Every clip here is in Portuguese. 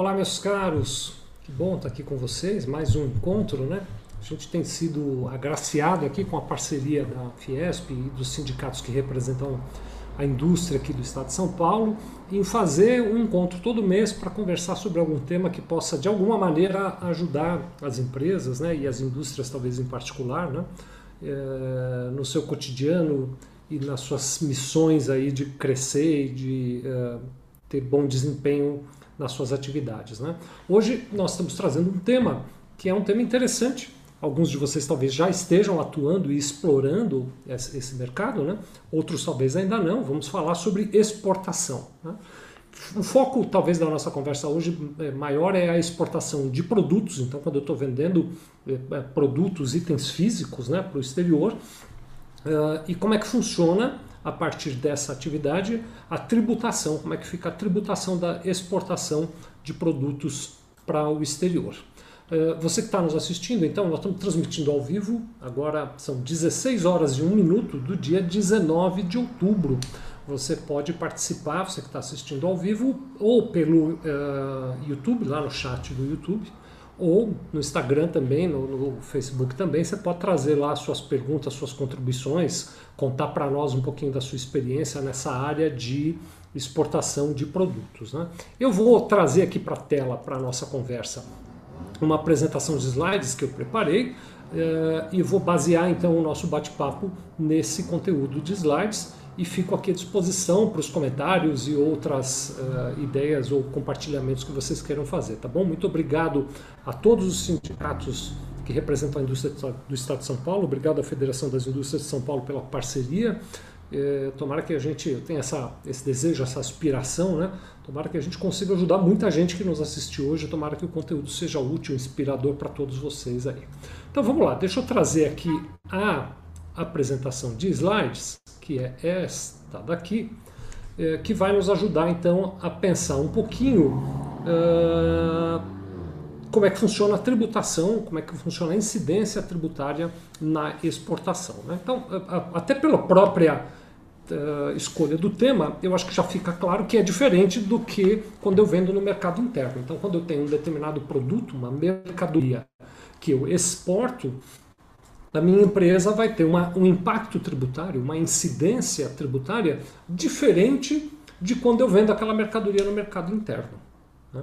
Olá, meus caros, que bom estar aqui com vocês, mais um encontro, né? A gente tem sido agraciado aqui com a parceria da Fiesp e dos sindicatos que representam a indústria aqui do estado de São Paulo em fazer um encontro todo mês para conversar sobre algum tema que possa de alguma maneira ajudar as empresas né, e as indústrias talvez em particular né, é, no seu cotidiano e nas suas missões aí de crescer e de é, ter bom desempenho nas suas atividades. Né? Hoje nós estamos trazendo um tema que é um tema interessante. Alguns de vocês talvez já estejam atuando e explorando esse mercado, né? outros talvez ainda não. Vamos falar sobre exportação. Né? O foco, talvez, da nossa conversa hoje é, maior é a exportação de produtos. Então, quando eu estou vendendo é, é, produtos, itens físicos né, para o exterior, uh, e como é que funciona a partir dessa atividade a tributação, como é que fica a tributação da exportação de produtos para o exterior. Eh, você que está nos assistindo, então, nós estamos transmitindo ao vivo, agora são 16 horas e 1 minuto do dia 19 de outubro. Você pode participar, você que está assistindo ao vivo, ou pelo uh, YouTube, lá no chat do YouTube, ou no Instagram também, no, no, Facebook também, você pode trazer lá suas perguntas, suas contribuições, contar para nós um pouquinho da sua experiência nessa área de exportação de produtos. Né? Eu vou trazer aqui para a tela, para a nossa conversa, uma apresentação de slides que eu preparei eh, e vou basear então o nosso bate-papo nesse conteúdo de slides e fico aqui à disposição para os comentários e outras uh, ideias ou compartilhamentos que vocês queiram fazer, tá bom? Muito obrigado a todos os sindicatos que representam a indústria do Estado de São Paulo, obrigado à Federação das Indústrias de São Paulo pela parceria. É, tomara que a gente tenha essa, esse desejo, essa aspiração, né? Tomara que a gente consiga ajudar muita gente que nos assistiu hoje. Tomara que o conteúdo seja útil, inspirador para todos vocês aí. Então vamos lá, deixa eu trazer aqui a apresentação de slides, que é esta daqui, é, que vai nos ajudar então a pensar um pouquinho uh, como é que funciona a tributação, como é que funciona a incidência tributária na exportação. Né? Então, até pela própria uh, escolha do tema, eu acho que já fica claro que é diferente do que quando eu vendo no mercado interno. Então, quando eu tenho um determinado produto, uma mercadoria que eu exporto, da minha empresa vai ter uma, um impacto tributário, uma incidência tributária diferente de quando eu vendo aquela mercadoria no mercado interno. Né?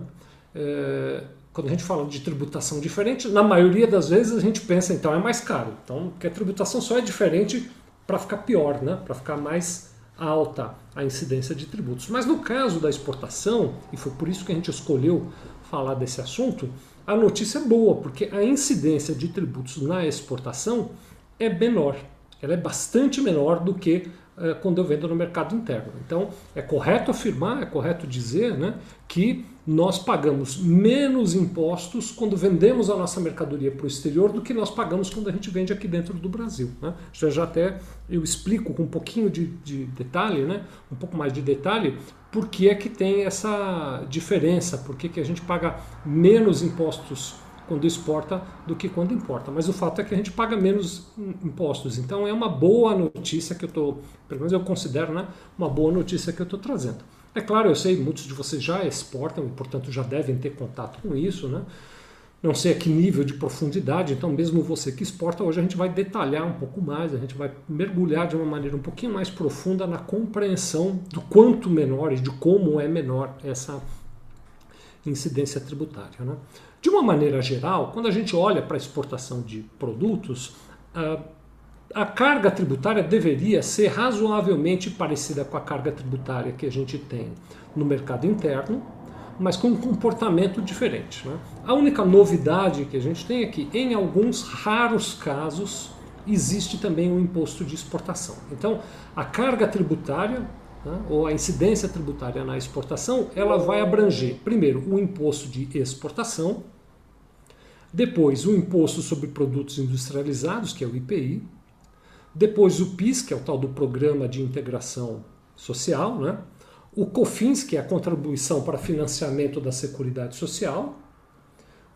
É, quando a gente fala de tributação diferente, na maioria das vezes a gente pensa então é mais caro. Então, que a tributação só é diferente para ficar pior, né? para ficar mais alta a incidência de tributos. Mas no caso da exportação, e foi por isso que a gente escolheu falar desse assunto, a notícia é boa, porque a incidência de tributos na exportação é menor. Ela é bastante menor do que uh, quando eu vendo no mercado interno. Então, é correto afirmar, é correto dizer né, que nós pagamos menos impostos quando vendemos a nossa mercadoria para o exterior do que nós pagamos quando a gente vende aqui dentro do Brasil. Né? Já, já até eu explico com um pouquinho de, de detalhe, né, um pouco mais de detalhe, por que é que tem essa diferença, por que, que a gente paga menos impostos quando exporta do que quando importa. Mas o fato é que a gente paga menos impostos. Então é uma boa notícia que eu estou, pelo menos eu considero, né, uma boa notícia que eu estou trazendo. É claro, eu sei, muitos de vocês já exportam e, portanto, já devem ter contato com isso, né? não sei a que nível de profundidade, então mesmo você que exporta, hoje a gente vai detalhar um pouco mais, a gente vai mergulhar de uma maneira um pouquinho mais profunda na compreensão do quanto menor e de como é menor essa incidência tributária. Né? De uma maneira geral, quando a gente olha para a exportação de produtos, a, a carga tributária deveria ser razoavelmente parecida com a carga tributária que a gente tem no mercado interno, mas com um comportamento diferente. Né? A única novidade que a gente tem é que, em alguns raros casos, existe também um imposto de exportação. Então, a carga tributária, né, ou a incidência tributária na exportação, ela vai abranger, primeiro, o imposto de exportação, depois o imposto sobre produtos industrializados, que é o IPI, depois o PIS, que é o tal do Programa de Integração Social, né? o COFINS, que é a contribuição para financiamento da Seguridade Social,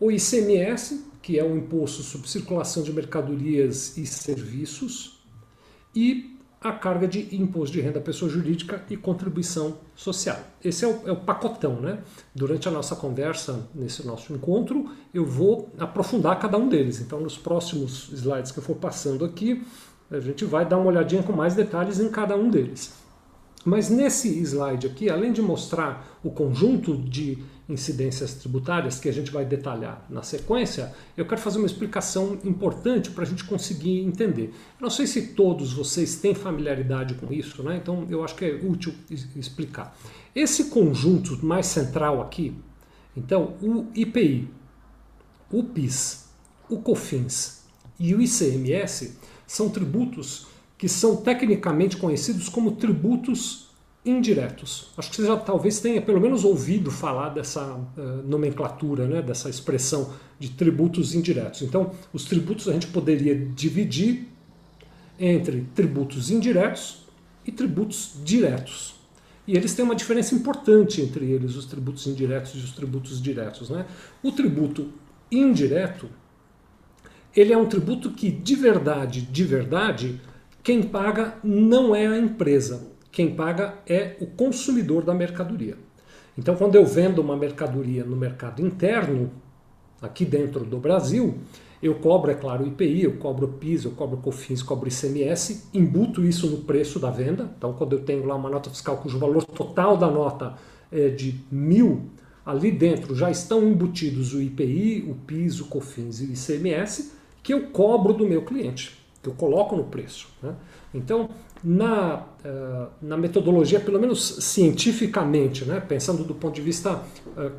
o ICMS, que é o imposto sobre circulação de mercadorias e serviços, e a carga de imposto de renda à pessoa jurídica e contribuição social. Esse é o, é o, pacotão, né? Durante a nossa conversa, nesse nosso encontro, eu vou aprofundar cada um deles. Então, nos próximos slides que eu for passando aqui, a gente vai dar uma olhadinha com mais detalhes em cada um deles. Mas nesse slide aqui, além de mostrar o conjunto de incidências tributárias que a gente vai detalhar na sequência, eu quero fazer uma explicação importante para a gente conseguir entender. Eu não sei se todos vocês têm familiaridade com isso, né? então eu acho que é útil explicar. Esse conjunto mais central aqui, então o IPI, o PIS, o COFINS e o ICMS são tributos que são tecnicamente conhecidos como tributos indiretos. Acho que você já talvez tenha pelo menos ouvido falar dessa uh, nomenclatura, né, dessa expressão de tributos indiretos. Então, os tributos a gente poderia dividir entre tributos indiretos e tributos diretos. E eles têm uma diferença importante entre eles, os tributos indiretos e os tributos diretos. Né? O tributo indireto, ele é um tributo que de verdade, de verdade, quem paga não é a empresa, quem paga é o consumidor da mercadoria. Então, quando eu vendo uma mercadoria no mercado interno, aqui dentro do Brasil, eu cobro, é claro, o IPI, eu cobro o PIS, eu cobro o COFINS, cobro ICMS, embuto isso no preço da venda. Então, quando eu tenho lá uma nota fiscal cujo valor total da nota é de mil, ali dentro já estão embutidos o IPI, o PIS, o COFINS e o ICMS, que eu cobro do meu cliente que eu coloco no preço. Né? Então, na, uh, na metodologia, pelo menos cientificamente, né, pensando do ponto de vista uh,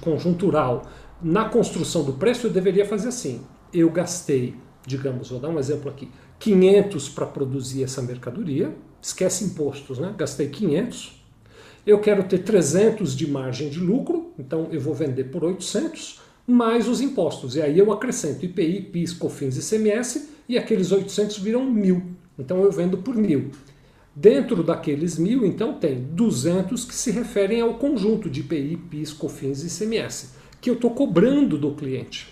conjuntural, na construção do preço eu deveria fazer assim. Eu gastei, digamos, vou dar um exemplo aqui, 500 para produzir essa mercadoria, esquece impostos, né? gastei 500, eu quero ter 300 de margem de lucro, então eu vou vender por 800, mais os impostos. E aí eu acrescento IPI, PIS, COFINS e ICMS e aqueles 800 viram mil. Então eu vendo por mil. Dentro daqueles mil, então, tem 200 que se referem ao conjunto de IPI, PIS, COFINS e ICMS, que eu estou cobrando do cliente.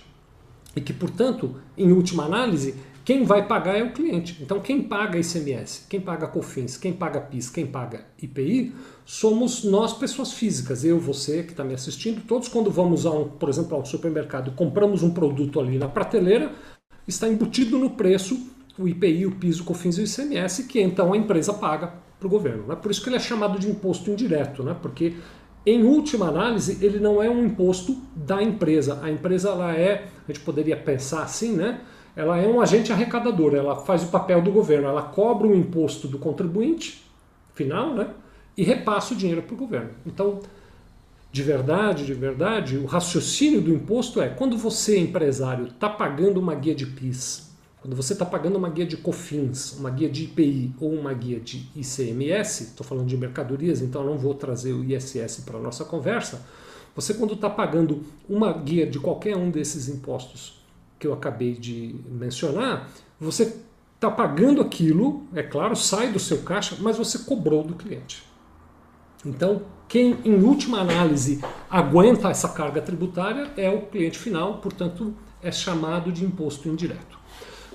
E que, portanto, em última análise, quem vai pagar é o cliente. Então, quem paga ICMS, quem paga COFINS, quem paga PIS, quem paga IPI, somos nós, pessoas físicas. Eu, você que está me assistindo, todos quando vamos, a um, por exemplo, a um supermercado e compramos um produto ali na prateleira, está embutido no preço o IPI, o PIS, o COFINS e o ICMS, que então a empresa paga para o governo. Né? Por isso que ele é chamado de imposto indireto, né? porque em última análise ele não é um imposto da empresa. A empresa ela é, a gente poderia pensar assim, né? ela é um agente arrecadador, ela faz o papel do governo, ela cobra o imposto do contribuinte final né? e repassa o dinheiro para o governo. Então, de verdade, de verdade, o raciocínio do imposto é quando você, empresário, está pagando uma guia de PIS, quando você está pagando uma guia de COFINS, uma guia de IPI ou uma guia de ICMS, estou falando de mercadorias, então não vou trazer o ISS para a nossa conversa, você quando está pagando uma guia de qualquer um desses impostos que eu acabei de mencionar, você está pagando aquilo, é claro, sai do seu caixa, mas você cobrou do cliente. Então, quem, em última análise, aguenta essa carga tributária é o cliente final, portanto, é chamado de imposto indireto.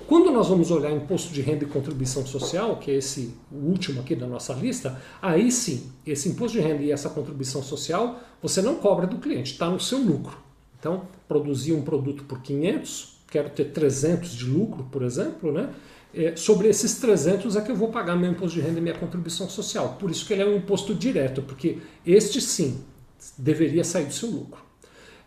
Quando nós vamos olhar imposto de renda e contribuição social, que é esse último aqui da nossa lista, aí sim, esse imposto de renda e essa contribuição social, você não cobra do cliente, está no seu lucro. Então, produzir um produto por 500, quero ter 300 de lucro, por exemplo, né? é, sobre esses 300 é que eu vou pagar meu imposto de renda e minha contribuição social. Por isso que ele é um imposto direto, porque este sim deveria sair do seu lucro.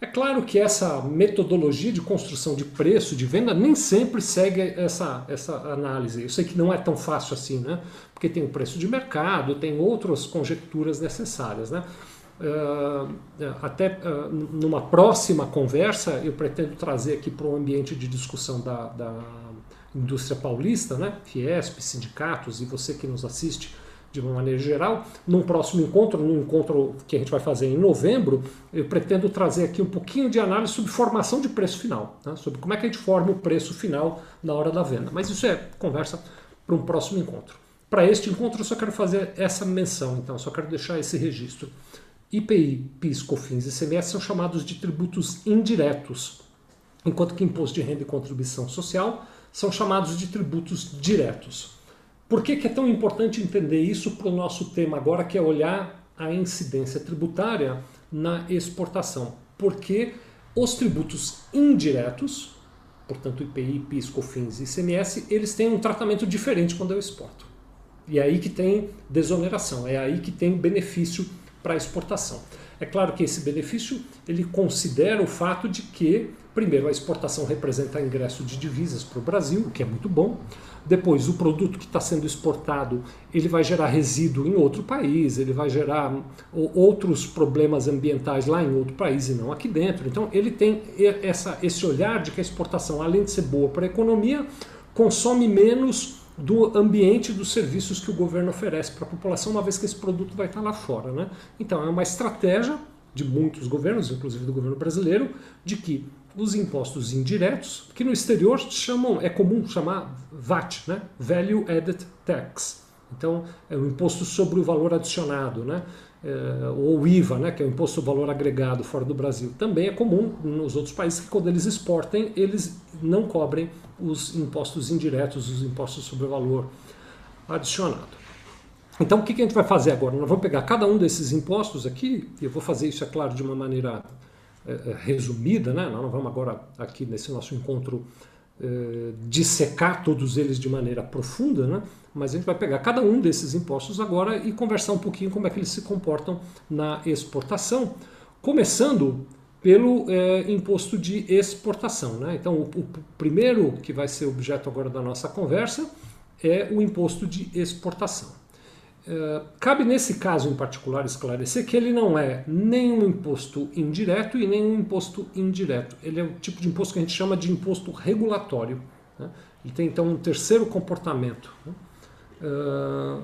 É claro que essa metodologia de construção de preço de venda nem sempre segue essa, essa análise. Eu sei que não é tão fácil assim, né? Porque tem o preço de mercado, tem outras conjecturas necessárias, né? Uh, até uh, numa próxima conversa eu pretendo trazer aqui para o ambiente de discussão da, da indústria paulista, né? Fiesp, sindicatos e você que nos assiste de uma maneira geral. Num próximo encontro, num encontro que a gente vai fazer em novembro, eu pretendo trazer aqui um pouquinho de análise sobre formação de preço final, né? sobre como é que a gente forma o preço final na hora da venda. Mas isso é conversa para um próximo encontro. Para este encontro eu só quero fazer essa menção, então, só quero deixar esse registro. IPI, PIS, COFINS e CMS são chamados de tributos indiretos, enquanto que imposto de renda e contribuição social são chamados de tributos diretos. Por que, que é tão importante entender isso para o nosso tema agora, que é olhar a incidência tributária na exportação? Porque os tributos indiretos, portanto IPI, PIS, COFINS e ICMS, eles têm um tratamento diferente quando eu exporto. E é aí que tem desoneração, é aí que tem benefício para exportação. É claro que esse benefício ele considera o fato de que, primeiro, a exportação representa ingresso de divisas para o Brasil, o que é muito bom. Depois, o produto que está sendo exportado, ele vai gerar resíduo em outro país, ele vai gerar outros problemas ambientais lá em outro país e não aqui dentro. Então, ele tem essa, esse olhar de que a exportação, além de ser boa para a economia, consome menos do ambiente dos serviços que o governo oferece para a população, uma vez que esse produto vai estar lá fora. Né? Então, é uma estratégia de muitos governos, inclusive do governo brasileiro, de que os impostos indiretos, que no exterior chamam, é comum chamar VAT, né? Value Added Tax. Então, é o imposto sobre o valor adicionado, né? É, ou IVA, né? que é o imposto sobre valor agregado fora do Brasil. Também é comum nos outros países que quando eles exportem, eles não cobrem os impostos indiretos, os impostos sobre o valor adicionado. Então, o que a gente vai fazer agora? Nós vamos pegar cada um desses impostos aqui, e eu vou fazer isso, é claro, de uma maneira é, resumida, né? Nós não vamos agora aqui nesse nosso encontro é, dissecar todos eles de maneira profunda, né? Mas a gente vai pegar cada um desses impostos agora e conversar um pouquinho como é que eles se comportam na exportação, começando pelo é, imposto de exportação. Né? Então, o, o, primeiro que vai ser objeto agora da nossa conversa é o imposto de exportação. Eh, cabe nesse caso em particular esclarecer que ele não é nem um imposto indireto e nem um imposto indireto. Ele é o tipo de imposto que a gente chama de imposto regulatório. Né? Ele tem então um terceiro comportamento. Né? Uh,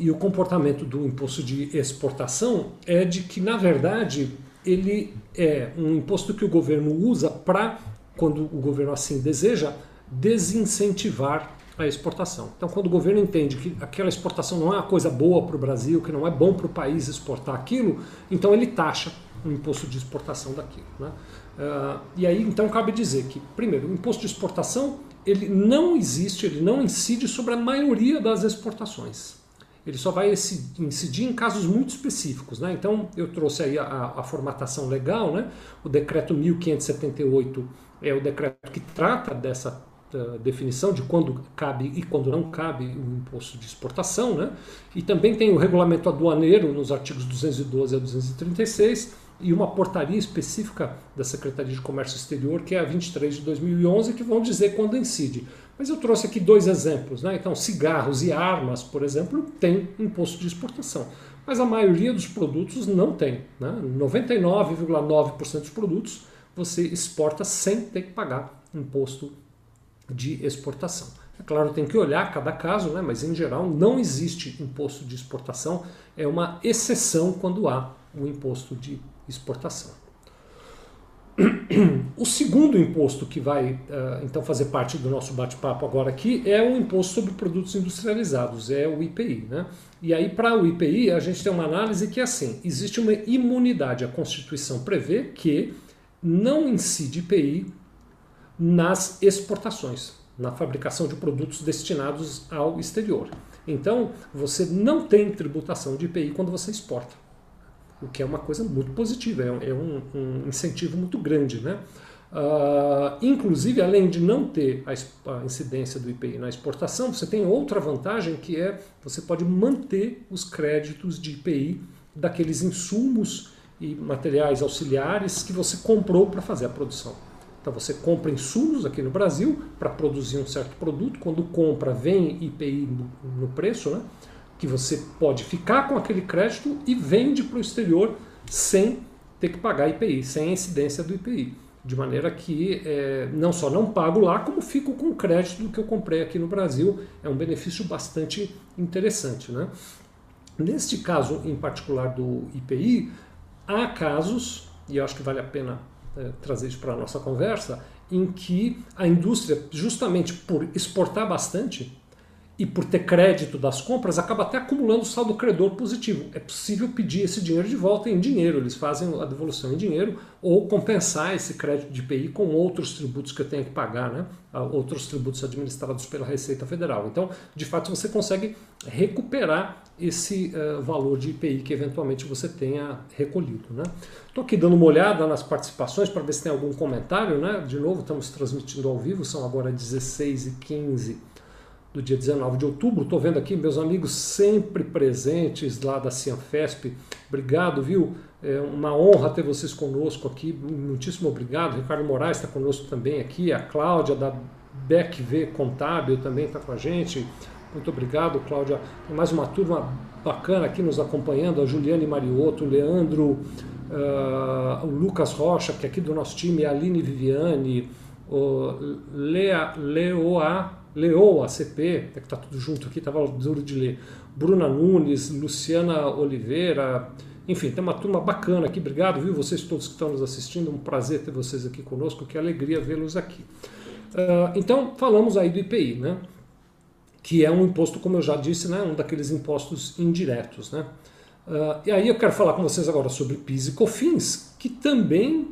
e o comportamento do imposto de exportação é de que, na verdade, ele é um imposto que o governo usa para, quando o governo assim deseja, desincentivar a exportação. Então, quando o governo entende que aquela exportação não é uma coisa boa para o Brasil, que não é bom para o país exportar aquilo, então ele taxa o imposto de exportação daquilo. Né? Uh, e aí, então, cabe dizer que, primeiro, o imposto de exportação ele não existe, ele não incide sobre a maioria das exportações. Ele só vai incidir em casos muito específicos. Né? Então, eu trouxe aí a, a formatação legal, né? o decreto 1578 é o decreto que trata dessa definição de quando cabe e quando não cabe o imposto de exportação, né? E também tem o regulamento aduaneiro nos artigos 212 a 236 e uma portaria específica da Secretaria de Comércio Exterior, que é a 23 de 2011, que vão dizer quando incide. Mas eu trouxe aqui dois exemplos, né? Então, cigarros e armas, por exemplo, tem imposto de exportação. Mas a maioria dos produtos não tem. Né? 99,9% dos produtos você exporta sem ter que pagar imposto de exportação. É claro, tem que olhar cada caso, né? mas em geral não existe imposto de exportação, é uma exceção quando há o imposto de exportação. O segundo imposto que vai uh, então fazer parte do nosso bate-papo agora aqui é o imposto sobre produtos industrializados, é o IPI. Né? E aí, para o IPI, a gente tem uma análise que é assim: existe uma imunidade. A Constituição prevê que não incide IPI nas exportações, na fabricação de produtos destinados ao exterior. Então, você não tem tributação de IPI quando você exporta, o que é uma coisa muito positiva, é um, um incentivo muito grande. Né? Uh, inclusive, além de não ter a, a, incidência do IPI na exportação, você tem outra vantagem que é você pode manter os créditos de IPI daqueles insumos e materiais auxiliares que você comprou para fazer a produção. Então você compra insumos aqui no Brasil para produzir um certo produto. Quando compra, vem IPI no, preço, né? Que você pode ficar com aquele crédito e vende para o exterior sem ter que pagar IPI, sem a incidência do IPI. De maneira que é, não só não pago lá, como fico com o crédito do que eu comprei aqui no Brasil. É um benefício bastante interessante. Né? Neste caso em particular do IPI, há casos, e acho que vale a pena é, trazer isso para a nossa conversa, em que a indústria, justamente por exportar bastante, e por ter crédito das compras, acaba até acumulando saldo credor positivo. É possível pedir esse dinheiro de volta em dinheiro, eles fazem a devolução em dinheiro, ou compensar esse crédito de IPI com outros tributos que eu tenho que pagar, né? Ah, outros tributos administrados pela Receita Federal. Então, de fato, você consegue recuperar esse uh, valor de IPI que eventualmente você tenha recolhido. Estou né? aqui dando uma olhada nas participações para ver se tem algum comentário. Né? De novo, estamos transmitindo ao vivo, são agora 16 e 15 do dia 19 de outubro. Estou vendo aqui meus amigos sempre presentes lá da Cianfesp. Obrigado, viu? É uma honra ter vocês conosco aqui. Muitíssimo obrigado. Ricardo Moraes está conosco também aqui. A Cláudia da BECV Contábil também está com a gente. Muito obrigado, Cláudia. Tem mais uma turma bacana aqui nos acompanhando. A Juliane Mariotto, o Leandro, uh, o Lucas Rocha, que é aqui do nosso time, a Aline Viviane, o Lea, Leoa Leoa, CP, é que está tudo junto aqui, estava duro de ler. Bruna Nunes, Luciana Oliveira, enfim, tem uma turma bacana aqui. Obrigado, viu? Vocês todos que estão nos assistindo, um prazer ter vocês aqui conosco, que alegria vê-los aqui. Uh, então, falamos aí do IPI, né? que é um imposto, como eu já disse, né? um daqueles impostos indiretos. Né? Uh, e aí eu quero falar com vocês agora sobre PIS e COFINS, que também,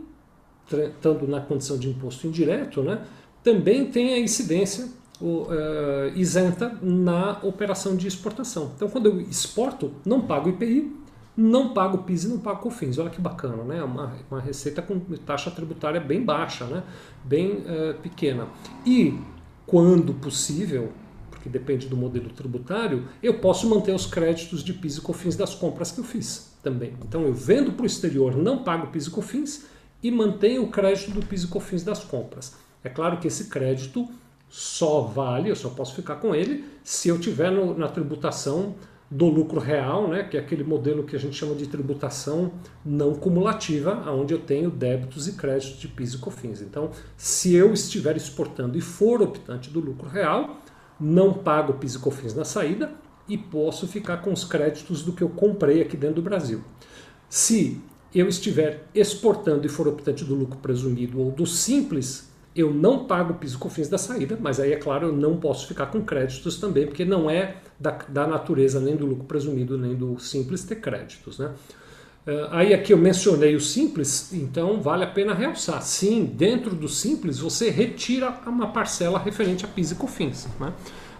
estando na condição de imposto indireto, né? também tem a incidência uh, isenta na operação de exportação. Então, quando eu exporto, não pago IPI, não pago PIS e não pago COFINS. Olha que bacana, né? Uma, uma receita com taxa tributária bem baixa, né? bem uh, pequena. E, quando possível, porque depende do modelo tributário, eu posso manter os créditos de PIS e COFINS das compras que eu fiz também. Então, eu vendo para o exterior, não pago PIS e COFINS e mantenho o crédito do PIS e COFINS das compras. É claro que esse crédito só vale, eu só posso ficar com ele se eu tiver no, na tributação do lucro real, né, que é aquele modelo que a gente chama de tributação não cumulativa, onde eu tenho débitos e créditos de PIS e COFINS. Então, se eu estiver exportando e for optante do lucro real, não pago PIS e COFINS na saída e posso ficar com os créditos do que eu comprei aqui dentro do Brasil. Se eu estiver exportando e for optante do lucro presumido ou do simples, eu não pago PIS e COFINS da saída, mas aí é claro, eu não posso ficar com créditos também, porque não é da, da natureza nem do lucro presumido, nem do simples ter créditos. Né? Uh, aí aqui eu mencionei o simples, então vale a pena realçar. Sim, dentro do simples você retira uma parcela referente a PIS e COFINS. Né?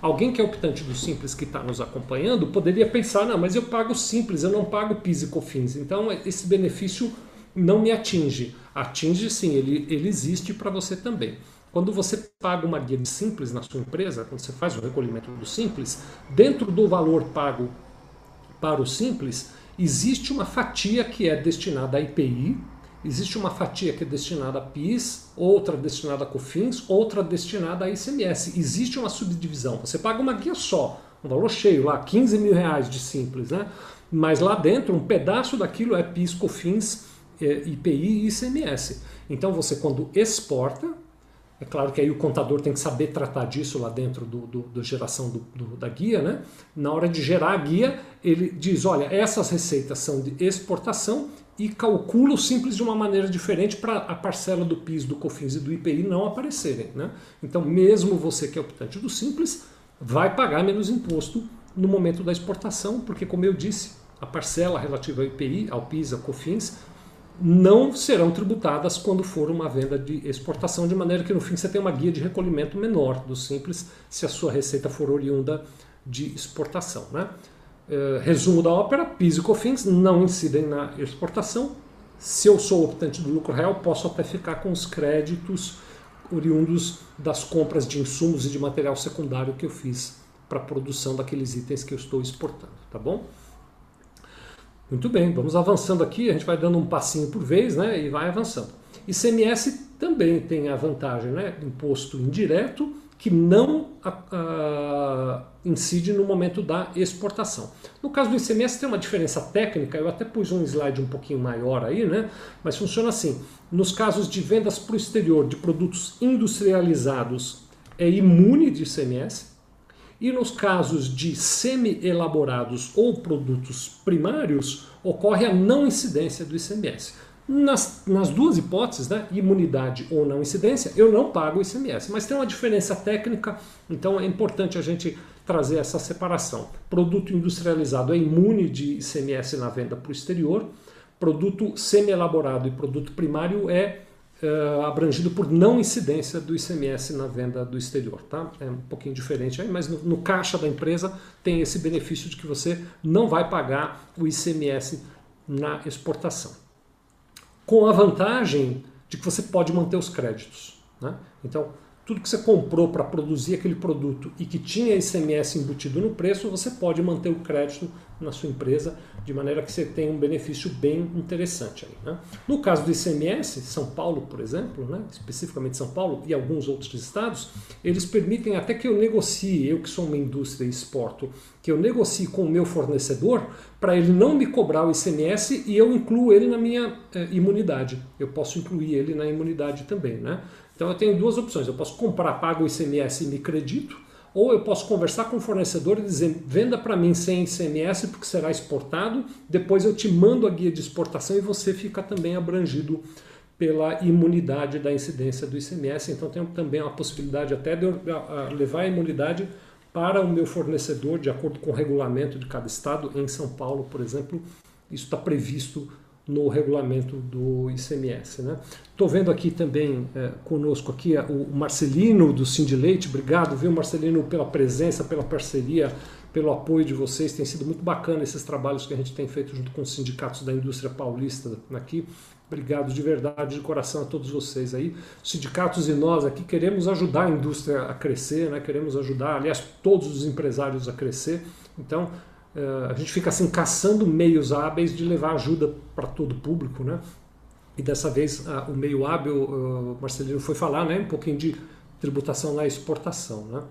Alguém que é optante do simples que está nos acompanhando poderia pensar, não, mas eu pago simples, eu não pago PIS e COFINS, então esse benefício não me atinge. Atinge sim, ele, ele existe para você também. Quando você paga uma guia de simples na sua empresa, quando você faz o recolhimento do simples, dentro do valor pago para o simples, existe uma fatia que é destinada a IPI, existe uma fatia que é destinada a PIS, outra destinada a COFINS, outra destinada a ICMS. Existe uma subdivisão. Você paga uma guia só, um valor cheio lá, 15 mil reais de simples, né? Mas lá dentro, um pedaço daquilo é PIS, COFINS IPI e ICMS. Então você quando exporta, é claro que aí o contador tem que saber tratar disso lá dentro do, do, do geração do, do, da guia, né? Na hora de gerar a guia, ele diz, olha, essas receitas são de exportação e calcula o simples de uma maneira diferente para a parcela do PIS, do COFINS e do IPI não aparecerem, né? Então, mesmo você que é optante do simples, vai pagar menos imposto no momento da exportação, porque como eu disse, a parcela relativa ao IPI, ao PIS, ao COFINS, não serão tributadas quando for uma venda de exportação, de maneira que no fim você tem uma guia de recolhimento menor do simples se a sua receita for oriunda de exportação. Né? É, resumo da ópera, PIS e COFINS não incidem na exportação. Se eu sou optante do lucro real, posso até ficar com os créditos oriundos das compras de insumos e de material secundário que eu fiz para a produção daqueles itens que eu estou exportando, tá bom? Muito bem, vamos avançando aqui, a gente vai dando um passinho por vez né, e vai avançando. ICMS também tem a vantagem, né, imposto indireto, que não a, a, incide no momento da exportação. No caso do ICMS tem uma diferença técnica, eu até pus um slide um pouquinho maior aí, né, mas funciona assim. Nos casos de vendas para o exterior de produtos industrializados, é imune de ICMS, e nos casos de semi-elaborados ou produtos primários, ocorre a não incidência do ICMS. Nas, nas duas hipóteses, né, imunidade ou não incidência, eu não pago o ICMS. Mas tem uma diferença técnica, então é importante a gente trazer essa separação. Produto industrializado é imune de ICMS na venda para o exterior, produto semi-elaborado e produto primário é uh, abrangido por não incidência do ICMS na venda do exterior. Tá? É um pouquinho diferente aí, mas no, no caixa da empresa tem esse benefício de que você não vai pagar o ICMS na exportação. Com a vantagem de que você pode manter os créditos. Né? Então, tudo que você comprou para produzir aquele produto e que tinha ICMS embutido no preço, você pode manter o crédito na sua empresa, de maneira que você tenha um benefício bem interessante. Né? No caso do ICMS, São Paulo, por exemplo, né? especificamente São Paulo e alguns outros estados, eles permitem até que eu negocie, eu que sou uma indústria e exporto, que eu negocie com o meu fornecedor para ele não me cobrar o ICMS e eu incluo ele na minha eh, imunidade. Eu posso incluir ele na imunidade também. Né? Então eu tenho duas opções. Eu posso comprar, pago o ICMS e me credito, ou eu posso conversar com o fornecedor e dizer, venda para mim sem ICMS porque será exportado, depois eu te mando a guia de exportação e você fica também abrangido pela imunidade da incidência do ICMS. Então tem também a possibilidade até de eu levar a imunidade para o meu fornecedor, de acordo com o regulamento de cada estado. Em São Paulo, por exemplo, isso está previsto no regulamento do ICMS. Estou né? vendo aqui também é, conosco aqui o Marcelino do Cindy Leite, obrigado, viu Marcelino, pela presença, pela parceria, pelo apoio de vocês, tem sido muito bacana esses trabalhos que a gente tem feito junto com os sindicatos da indústria paulista aqui. Obrigado de verdade, de coração a todos vocês aí. Os sindicatos e nós aqui queremos ajudar a indústria a crescer, né? queremos ajudar, aliás, todos os empresários a crescer. Então, a gente fica assim caçando meios hábeis de levar ajuda para todo o público, né? E dessa vez o meio hábil, o Marcelino foi falar, né, um pouquinho de tributação na exportação, né?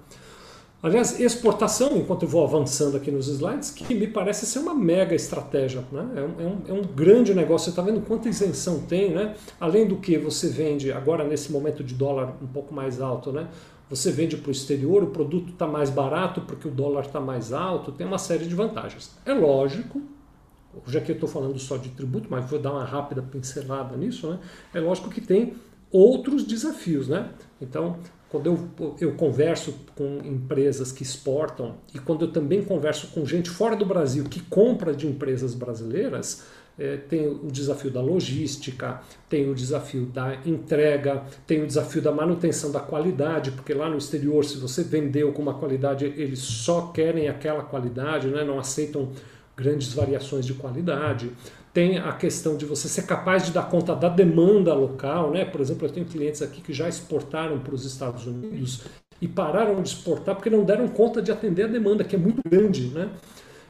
Aliás, exportação, enquanto eu vou avançando aqui nos slides, que me parece ser uma mega estratégia. Né? É, um, é um, é grande negócio. Você está vendo quanta isenção tem, né? Além do que você vende agora nesse momento de dólar um pouco mais alto, né? Você vende para o exterior, o produto está mais barato porque o dólar está mais alto, tem uma série de vantagens. É lógico, hoje aqui eu estou falando só de tributo, mas vou dar uma rápida pincelada nisso, né? É lógico que tem outros desafios, né? Então, quando eu, eu converso com empresas que exportam e quando eu também converso com gente fora do Brasil que compra de empresas brasileiras, é, tem o desafio da logística, tem o desafio da entrega, tem o desafio da manutenção da qualidade, porque lá no exterior, se você vendeu com uma qualidade, eles só querem aquela qualidade, né? não aceitam grandes variações de qualidade. Tem a questão de você ser capaz de dar conta da demanda local, né? Por exemplo, eu tenho clientes aqui que já exportaram para os Estados Unidos e pararam de exportar porque não deram conta de atender a demanda, que é muito grande, né?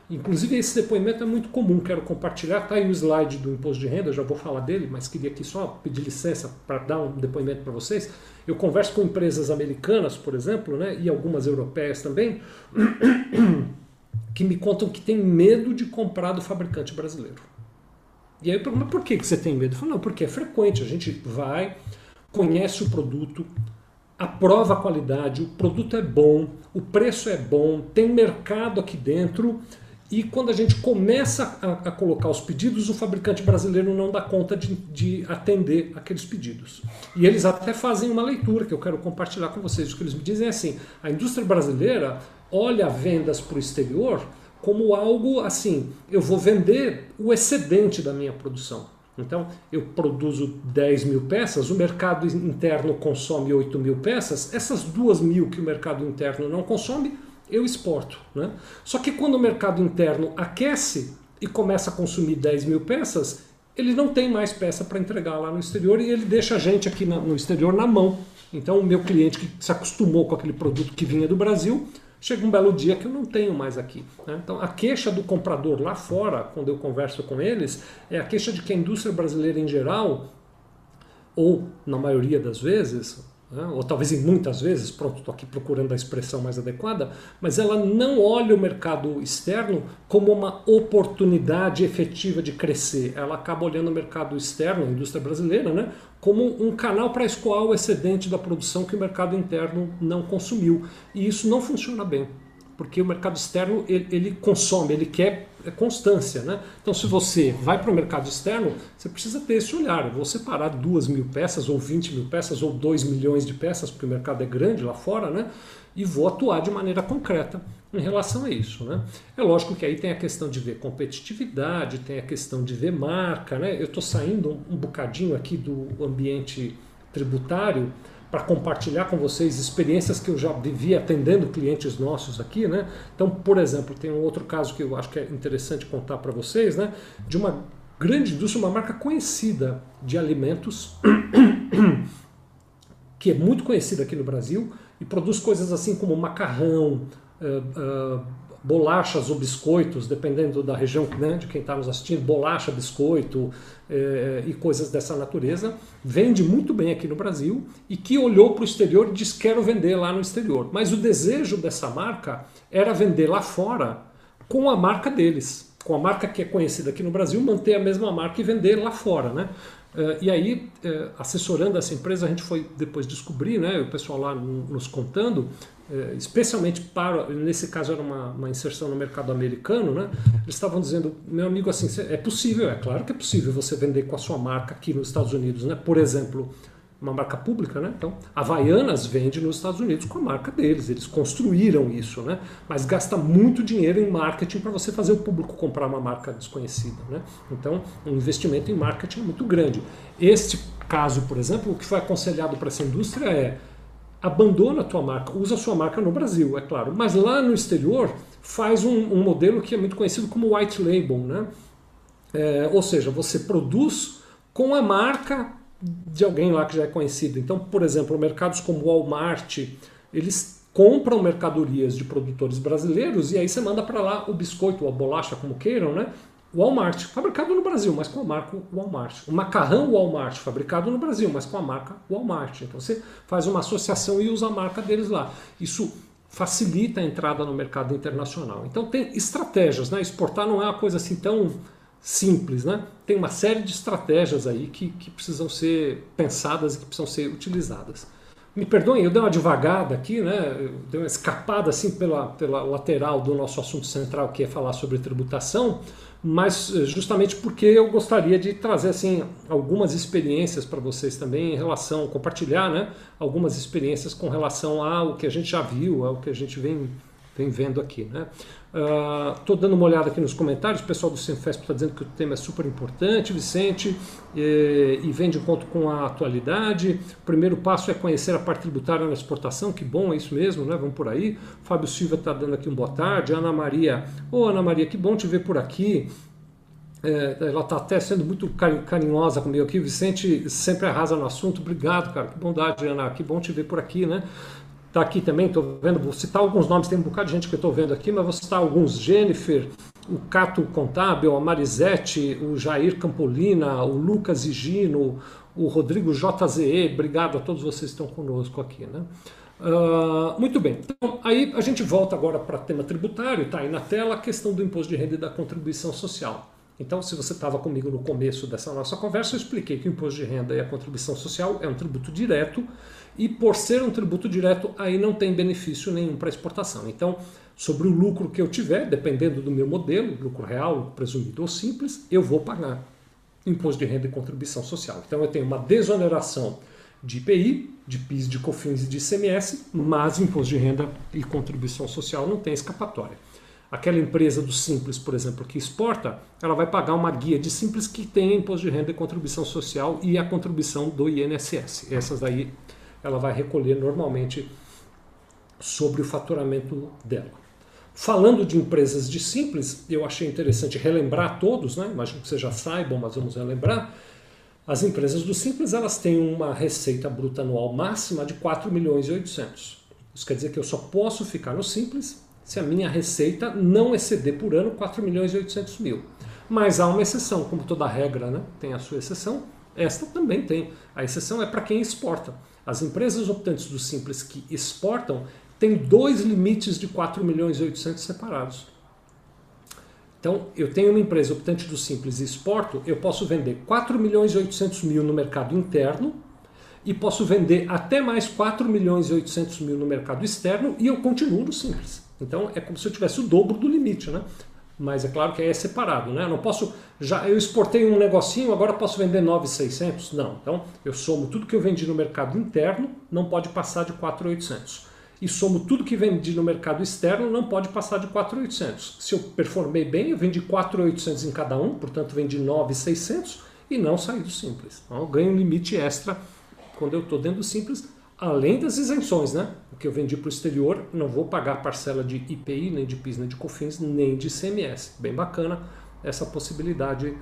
Inclusive, esse depoimento é muito comum, quero compartilhar. Está aí o slide do imposto de renda, já vou falar dele, mas queria aqui só pedir licença para dar um depoimento para vocês. Eu converso com empresas americanas, por exemplo, né, e algumas europeias também, que me contam que tem medo de comprar do fabricante brasileiro. E aí eu pergunto, mas por que você tem medo? Eu falo, não, porque é frequente, a gente vai, conhece o produto, aprova a qualidade, o produto é bom, o preço é bom, tem mercado aqui dentro e quando a gente começa a, a, colocar os pedidos, o fabricante brasileiro não dá conta de, de, atender aqueles pedidos. E eles até fazem uma leitura que eu quero compartilhar com vocês. O que eles me dizem é assim: a indústria brasileira olha vendas para o exterior como algo assim: eu vou vender o excedente da minha produção. Então, eu produzo 10 mil peças, o mercado interno consome 8 mil peças, essas duas mil que o mercado interno não consome, eu exporto. Né? Só que quando o mercado interno aquece e começa a consumir 10 mil peças, ele não tem mais peça para entregar lá no exterior e ele deixa a gente aqui no exterior na mão. Então o meu cliente que se acostumou com aquele produto que vinha do Brasil, chega um belo dia que eu não tenho mais aqui. Né? Então a queixa do comprador lá fora, quando eu converso com eles, é a queixa de que a indústria brasileira em geral, ou na maioria das vezes, né? ou talvez em muitas vezes, pronto, estou aqui procurando a expressão mais adequada, mas ela não olha o mercado externo como uma oportunidade efetiva de crescer. Ela acaba olhando o mercado externo, a indústria brasileira, né, como um canal para escoar o excedente da produção que o mercado interno não consumiu. E isso não funciona bem porque o mercado externo ele, ele, consome, ele quer constância. Né? Então, se você vai para o mercado externo, você precisa ter esse olhar. Eu vou separar duas mil peças, ou 20 mil peças, ou 2 milhões de peças, porque o mercado é grande lá fora, né? e vou atuar de maneira concreta em relação a isso. Né? É lógico que aí tem a questão de ver competitividade, tem a questão de ver marca. Né? Eu estou saindo um bocadinho aqui do ambiente tributário para compartilhar com vocês experiências que eu já vivi atendendo clientes nossos aqui, né? Então, por exemplo, tem um outro caso que eu acho que é interessante contar para vocês, né? De uma grande indústria, uma marca conhecida de alimentos, que é muito conhecida aqui no Brasil e produz coisas assim como macarrão, uh, uh, bolachas ou biscoitos, dependendo da região né, de quem está nos assistindo, bolacha, biscoito eh, e coisas dessa natureza, vende muito bem aqui no Brasil e que olhou para o exterior e disse quero vender lá no exterior. Mas o desejo dessa marca era vender lá fora com a marca deles, com a marca que é conhecida aqui no Brasil, manter a mesma marca e vender lá fora. Né? Uh, e aí, uh, assessorando essa empresa, a gente foi depois descobrir, né, o pessoal lá nos contando, uh, especialmente para, nesse caso era uma, uma, inserção no mercado americano, né, eles estavam dizendo, meu amigo, assim, é possível, é claro que é possível você vender com a sua marca aqui nos Estados Unidos, né, por exemplo, uma marca pública, né? Então, Havaianas vende nos Estados Unidos com a marca deles, eles construíram isso, né? Mas gasta muito dinheiro em marketing para você fazer o público comprar uma marca desconhecida, né? Então, um investimento em marketing é muito grande. Este caso, por exemplo, o que foi aconselhado para essa indústria é abandona a tua marca, usa a sua marca no Brasil, é claro, mas lá no exterior faz um, um modelo que é muito conhecido como white label, né? É, ou seja, você produz com a marca de alguém lá que já é conhecido. Então, por exemplo, mercados como Walmart, eles compram mercadorias de produtores brasileiros e aí você manda para lá o biscoito ou a bolacha, como queiram, né? Walmart, fabricado no Brasil, mas com a marca Walmart. O macarrão Walmart, fabricado no Brasil, mas com a marca Walmart. Então você faz uma associação e usa a marca deles lá. Isso facilita a entrada no mercado internacional. Então tem estratégias, né? Exportar não é uma coisa assim tão simples, né? Tem uma série de estratégias aí que, que precisam ser pensadas e que precisam ser utilizadas. Me perdoem, eu dei uma devagada aqui, né? Eu dei uma escapada assim pela, pela lateral do nosso assunto central, que é falar sobre tributação, mas eh, justamente porque eu gostaria de trazer assim algumas experiências para vocês também em relação, compartilhar, né? Algumas experiências com relação ao que a gente já viu, ao que a gente vem, vem vendo aqui, né? Estou uh, dando uma olhada aqui nos comentários, o pessoal do Sinfesp está dizendo que o tema é super importante, Vicente, e, e vem de encontro com a atualidade. O primeiro passo é conhecer a parte tributária na exportação, que bom, é isso mesmo, né? Vamos por aí. Fábio Silva está dando aqui um boa tarde. Ana Maria, ô oh, Ana Maria, que bom te ver por aqui. É, ela está até sendo muito carinhosa comigo aqui. Vicente sempre arrasa no assunto. Obrigado, cara. Que bondade, Ana. Que bom te ver por aqui, né? Está aqui também, estou vendo, vou citar alguns nomes, tem um bocado de gente que eu estou vendo aqui, mas vou citar alguns: Jennifer, o Cato Contábil, a Marisete, o Jair Campolina, o Lucas Higino, o Rodrigo JZE. Obrigado a todos vocês que estão conosco aqui. Né? Uh, muito bem, então aí a gente volta agora para o tema tributário, está aí na tela a questão do imposto de renda e da contribuição social. Então, se você estava comigo no começo dessa nossa conversa, eu expliquei que o imposto de renda e a contribuição social é um tributo direto e por ser um tributo direto, aí não tem benefício nenhum para exportação. Então, sobre o lucro que eu tiver, dependendo do meu modelo, lucro real, presumido ou simples, eu vou pagar imposto de renda e contribuição social. Então, eu tenho uma desoneração de IPI, de PIS, de COFINS e de ICMS, mas imposto de renda e contribuição social não tem escapatória. Aquela empresa do Simples, por exemplo, que exporta, ela vai pagar uma guia de Simples que tem imposto de renda e contribuição social e a contribuição do INSS. Essas daí ela vai recolher normalmente sobre o faturamento dela. Falando de empresas de simples, eu achei interessante relembrar a todos, né? imagino que vocês já saibam, mas vamos relembrar. As empresas do simples elas têm uma receita bruta anual máxima de 4 milhões e 800. Isso quer dizer que eu só posso ficar no simples se a minha receita não exceder por ano 4 milhões e 800 mil. Mas há uma exceção, como toda regra né? tem a sua exceção, esta também tem. A exceção é para quem exporta. As empresas optantes do Simples que exportam têm dois limites de 4 milhões e 800 separados. Então, eu tenho uma empresa optante do Simples e exporto, eu posso vender 4 milhões e 800 mil no mercado interno e posso vender até mais 4 milhões e 800 mil no mercado externo e eu continuo no Simples. Então, é como se eu tivesse o dobro do limite, né? Mas é claro que aí é separado, né? Eu não posso já eu exportei um negocinho, agora posso vender 9,600? Não. Então, eu somo tudo que eu vendi no mercado interno, não pode passar de 4,800. e somo tudo que vendi no mercado externo, não pode passar de 4.800. Se eu performei bem, eu vendi 4.800 em cada um, portanto vendi 9.600 e não saí do simples. Então eu ganho um limite extra quando eu estou dentro do simples, além das isenções, né? O que eu vendi para o exterior, não vou pagar parcela de IPI, nem de PIS, nem de COFINS, nem de CMS. Bem bacana essa possibilidade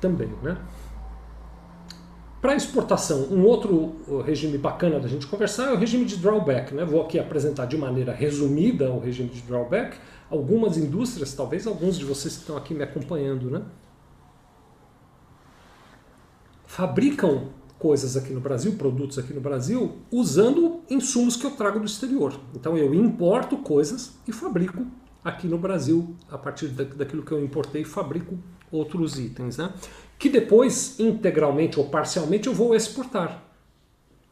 também, né? Para exportação, um outro regime bacana da gente conversar é o regime de drawback. Né? Vou aqui apresentar de maneira resumida o regime de drawback. Algumas indústrias, talvez alguns de vocês que estão aqui me acompanhando, né? fabricam coisas aqui no Brasil, produtos aqui no Brasil, usando insumos que eu trago do exterior. Então eu importo coisas e fabrico aqui no Brasil, a partir daquilo que eu importei, fabrico outros itens. Né? que depois, integralmente ou parcialmente, eu vou exportar.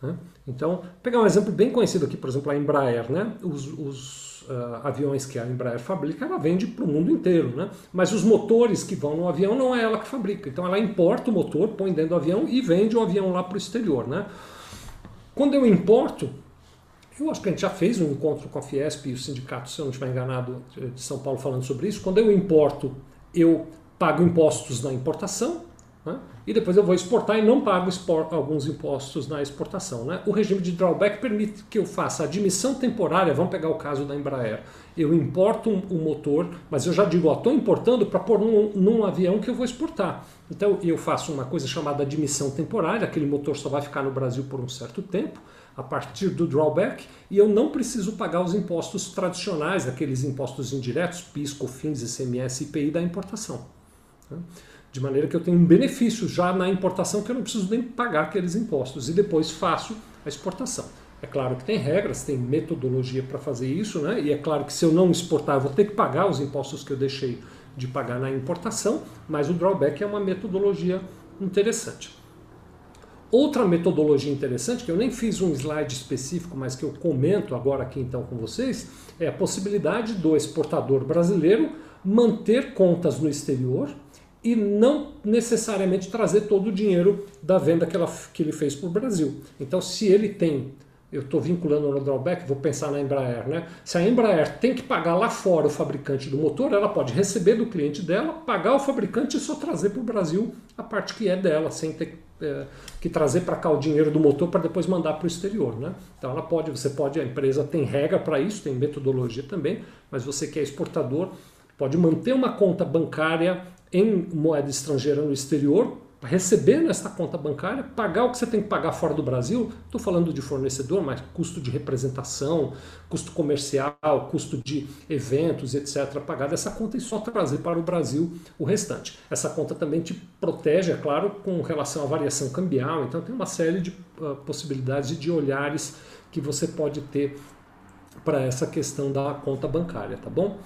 Né? Então, pegar um exemplo bem conhecido aqui, por exemplo, a Embraer. Né? Os, os uh, aviões que a Embraer fabrica, ela vende para o mundo inteiro. Né? Mas os motores que vão no avião não é ela que fabrica. Então, ela importa o motor, põe dentro do avião e vende o avião lá para o exterior. Né? Quando eu importo, eu acho que a gente já fez um encontro com a Fiesp e o sindicato, se eu não estiver enganado, de São Paulo falando sobre isso. Quando eu importo, eu pago impostos na importação, né? E depois eu vou exportar e não pago alguns impostos na exportação. Né? O regime de drawback permite que eu faça admissão temporária, vamos pegar o caso da Embraer. Eu importo o um, um motor, mas eu já digo, estou importando para pôr num, num, avião que eu vou exportar. Então eu faço uma coisa chamada admissão temporária, aquele motor só vai ficar no Brasil por um certo tempo, a partir do drawback, e eu não preciso pagar os impostos tradicionais, aqueles impostos indiretos, PIS, COFINS, ICMS IPI da importação. De maneira que eu tenho um benefício já na importação que eu não preciso nem pagar aqueles impostos. E depois faço a exportação. É claro que tem regras, tem metodologia para fazer isso, né? e é claro que se eu não exportar, eu vou ter que pagar os impostos que eu deixei de pagar na importação, mas o drawback é uma metodologia interessante. Outra metodologia interessante, que eu nem fiz um slide específico, mas que eu comento agora aqui então com vocês, é a possibilidade do exportador brasileiro manter contas no exterior e não necessariamente trazer todo o dinheiro da venda que, ela, que ele fez para o Brasil. Então, se ele tem, eu estou vinculando no drawback, vou pensar na Embraer, né? Se a Embraer tem que pagar lá fora o fabricante do motor, ela pode receber do cliente dela, pagar o fabricante e só trazer para o Brasil a parte que é dela, sem ter é, que trazer para cá o dinheiro do motor para depois mandar para o exterior, né? Então ela pode, você pode, a empresa tem regra para isso, tem metodologia também, mas você que é exportador pode manter uma conta bancária em moeda estrangeira no exterior, receber nesta conta bancária, pagar o que você tem que pagar fora do Brasil, estou falando de fornecedor, mas custo de representação, custo comercial, custo de eventos, etc., pagar dessa conta e só trazer para o Brasil o restante. Essa conta também te protege, é claro, com relação à variação cambial, então tem uma série de uh, possibilidades de olhares que você pode ter para essa questão da conta bancária, tá bom?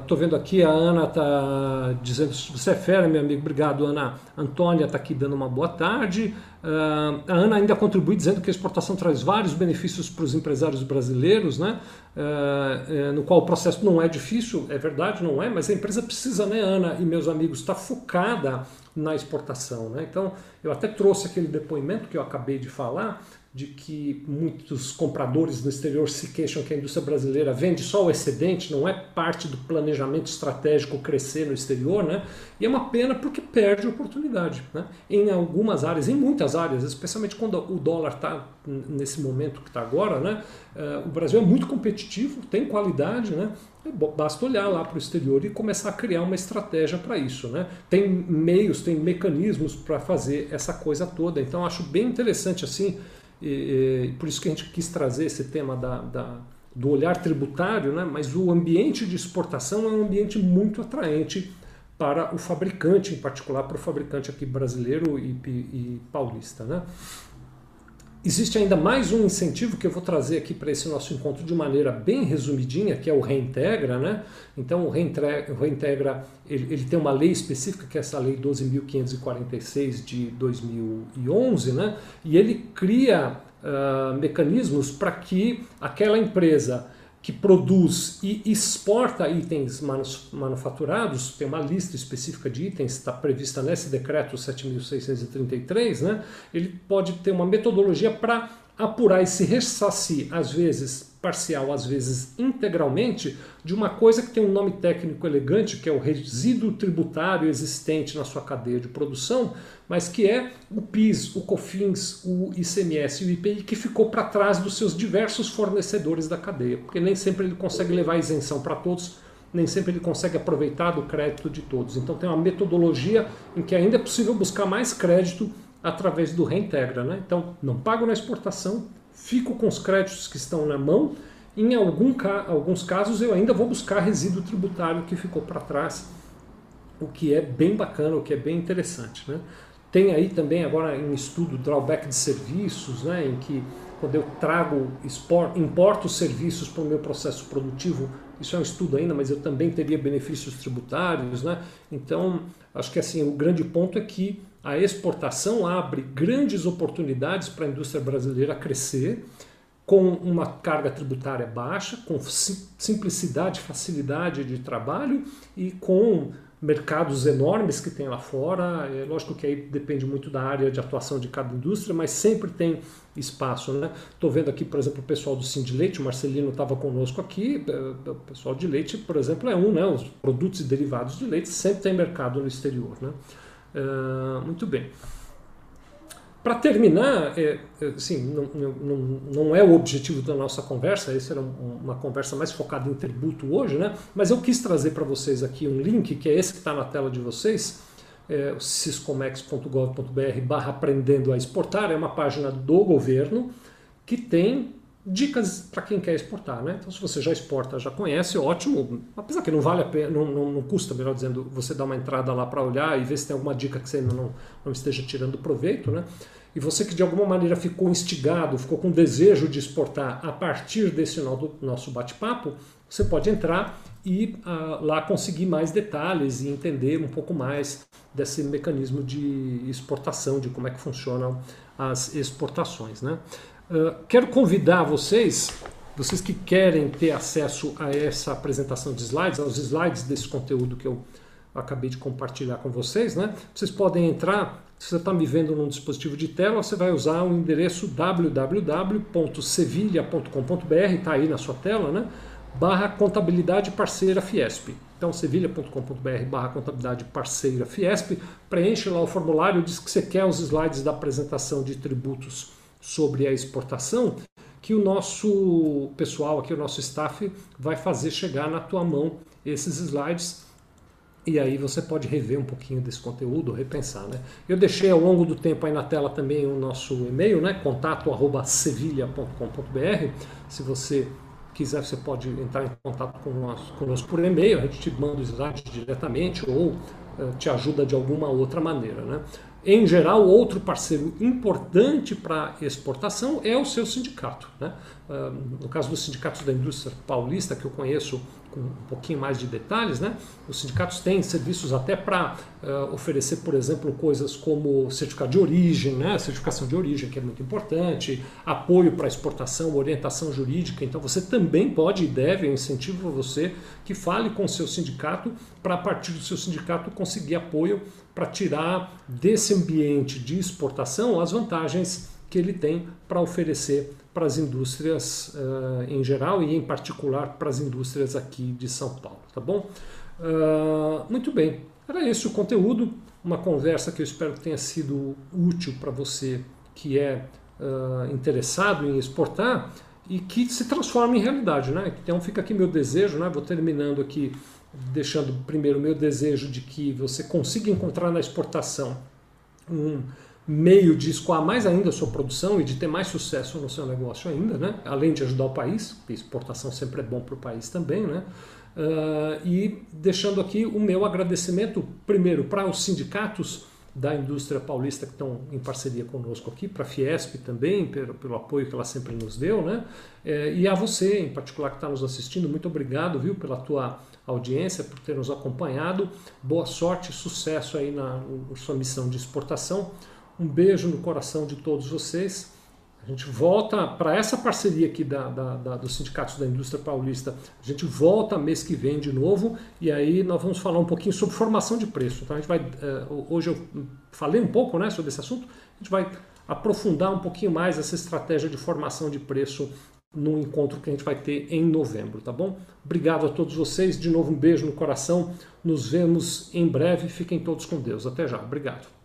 Estou uh, vendo aqui, a Ana está dizendo, você é fera, meu amigo, obrigado, Ana. Antônia está aqui dando uma boa tarde. Uh, a Ana ainda contribui dizendo que a exportação traz vários benefícios para os empresários brasileiros, né? Uh, no qual o processo não é difícil, é verdade, não é, mas a empresa precisa, né, Ana e meus amigos, estar tá focada na exportação. Né? Então, eu até trouxe aquele depoimento que eu acabei de falar, de que muitos compradores no exterior se queixam que a indústria brasileira vende só o excedente, não é parte do planejamento estratégico crescer no exterior, né? E é uma pena porque perde oportunidade, né? Em algumas áreas, em muitas áreas, especialmente quando o dólar está nesse momento que está agora, né? Uh, o Brasil é muito competitivo, tem qualidade, né? É basta olhar lá para o exterior e começar a criar uma estratégia para isso. Né? Tem meios, tem mecanismos para fazer essa coisa toda. Então acho bem interessante assim e, por isso que a gente quis trazer esse tema da, da, do olhar tributário, né? mas o ambiente de exportação é um ambiente muito atraente para o fabricante, em particular para o fabricante aqui brasileiro e, e, e paulista. Né? Existe ainda mais um incentivo que eu vou trazer aqui para esse nosso encontro de maneira bem resumidinha, que é o Reintegra. Né? Então o Reintegra, ele, ele, tem uma lei específica, que é essa lei 12.546 de 2011, né? e ele cria uh, mecanismos para que aquela empresa que produz e exporta itens manufaturados, tem uma lista específica de itens, está prevista nesse decreto 7.633, né? ele pode ter uma metodologia para apurar e se ressarcir, às vezes parcial, às vezes integralmente, de uma coisa que tem um nome técnico elegante, que é o resíduo tributário existente na sua cadeia de produção, mas que é o PIS, o COFINS, o ICMS e o IPI que ficou para trás dos seus diversos fornecedores da cadeia, porque nem sempre ele consegue levar isenção para todos, nem sempre ele consegue aproveitar do crédito de todos. Então tem uma metodologia em que ainda é possível buscar mais crédito através do reintegra. Né? Então não pago na exportação, fico com os créditos que estão na mão. Em algum, alguns casos eu ainda vou buscar resíduo tributário que ficou para trás, o que é bem bacana, o que é bem interessante. Né? Tem aí também agora em estudo drawback de serviços, né, em que quando eu trago, importo serviços para o meu processo produtivo, isso é um estudo ainda, mas eu também teria benefícios tributários. Né? Então, acho que assim, o grande ponto é que a exportação abre grandes oportunidades para a indústria brasileira crescer, com uma carga tributária baixa, com simplicidade, facilidade de trabalho e com mercados enormes que tem lá fora. É lógico que aí depende muito da área de atuação de cada indústria, mas sempre tem espaço. Estou né? vendo aqui, por exemplo, o pessoal do Sim de Leite, o Marcelino estava conosco aqui. É, o pessoal de leite, por exemplo, é um, né? os produtos e derivados de leite sempre tem mercado no exterior. Né? Uh, muito bem. Para terminar, é, é, assim, não, não, não, é o objetivo da nossa conversa, essa era uma conversa mais focada em tributo hoje, né? mas eu quis trazer para vocês aqui um link, que é esse que está na tela de vocês, é, ciscomex.gov.br barra aprendendo a exportar, é uma página do governo que tem dicas para quem quer exportar. Né? Então se você já exporta, já conhece, ótimo, apesar que não vale a pena, não, não, não custa, melhor dizendo, você dar uma entrada lá para olhar e ver se tem alguma dica que você ainda não, não esteja tirando proveito, né? E você que de alguma maneira ficou instigado, ficou com desejo de exportar a partir desse nosso bate-papo, você pode entrar e uh, lá conseguir mais detalhes e entender um pouco mais desse mecanismo de exportação, de como é que funcionam as exportações. Né? Uh, quero convidar vocês, vocês que querem ter acesso a essa apresentação de slides, aos slides desse conteúdo que eu acabei de compartilhar com vocês, né? Vocês podem entrar, se você está me vendo num dispositivo de tela, você vai usar o endereço www.sevilha.com.br, está aí na sua tela, né? Barra contabilidade parceira Fiesp. Então, sevilha.com.br barra contabilidade parceira Fiesp, preenche lá o formulário, diz que você quer os slides da apresentação de tributos sobre a exportação, que o nosso pessoal aqui, o nosso staff, vai fazer chegar na tua mão esses slides e aí você pode rever um pouquinho desse conteúdo, repensar. Né? Eu deixei ao longo do tempo aí na tela também o nosso e-mail, né? contato.sevilha.com.br. Se você quiser, você pode entrar em contato conosco, por e-mail, a gente te manda os slides diretamente ou uh, te ajuda de alguma outra maneira. Né? Em geral, outro parceiro importante para exportação é o seu sindicato. Né? Uh, no caso dos sindicatos da indústria paulista, que eu conheço com um pouquinho mais de detalhes, né? Os sindicatos têm serviços até para uh, oferecer, por exemplo, coisas como certificado de origem, né? Certificação de origem, que é muito importante, apoio para exportação, orientação jurídica. Então você também pode e deve, eu incentivo você que fale com o seu sindicato para a partir do seu sindicato conseguir apoio para tirar desse ambiente de exportação as vantagens que ele tem para oferecer para as indústrias uh, em geral e em particular para as indústrias aqui de São Paulo, tá bom? Uh, muito bem, era esse o conteúdo, uma conversa que eu espero que tenha sido útil para você que é uh, interessado em exportar e que se transforme em realidade, né? Então fica aqui meu desejo, né? Vou terminando aqui deixando primeiro meu desejo de que você consiga encontrar na exportação um meio de escoar mais ainda a sua produção e de ter mais sucesso no seu negócio ainda, né? além de ajudar o país, porque exportação sempre é bom para o país também, né? Uh, e deixando aqui o meu agradecimento, primeiro, para os sindicatos da indústria paulista que estão em parceria conosco aqui, para a Fiesp também, pelo, pelo, apoio que ela sempre nos deu, né? É, e a você, em particular, que está nos assistindo, muito obrigado, viu, pela tua audiência, por ter nos acompanhado. Boa sorte, sucesso aí na, na sua missão de exportação. Um beijo no coração de todos vocês. A gente volta para essa parceria aqui da, da, da, dos sindicatos da indústria paulista. A gente volta mês que vem de novo e aí nós vamos falar um pouquinho sobre formação de preço. Então a gente vai, uh, hoje eu falei um pouco né, sobre esse assunto. A gente vai aprofundar um pouquinho mais essa estratégia de formação de preço no encontro que a gente vai ter em novembro, tá bom? Obrigado a todos vocês, de novo um beijo no coração, nos vemos em breve, fiquem todos com Deus, até já, obrigado.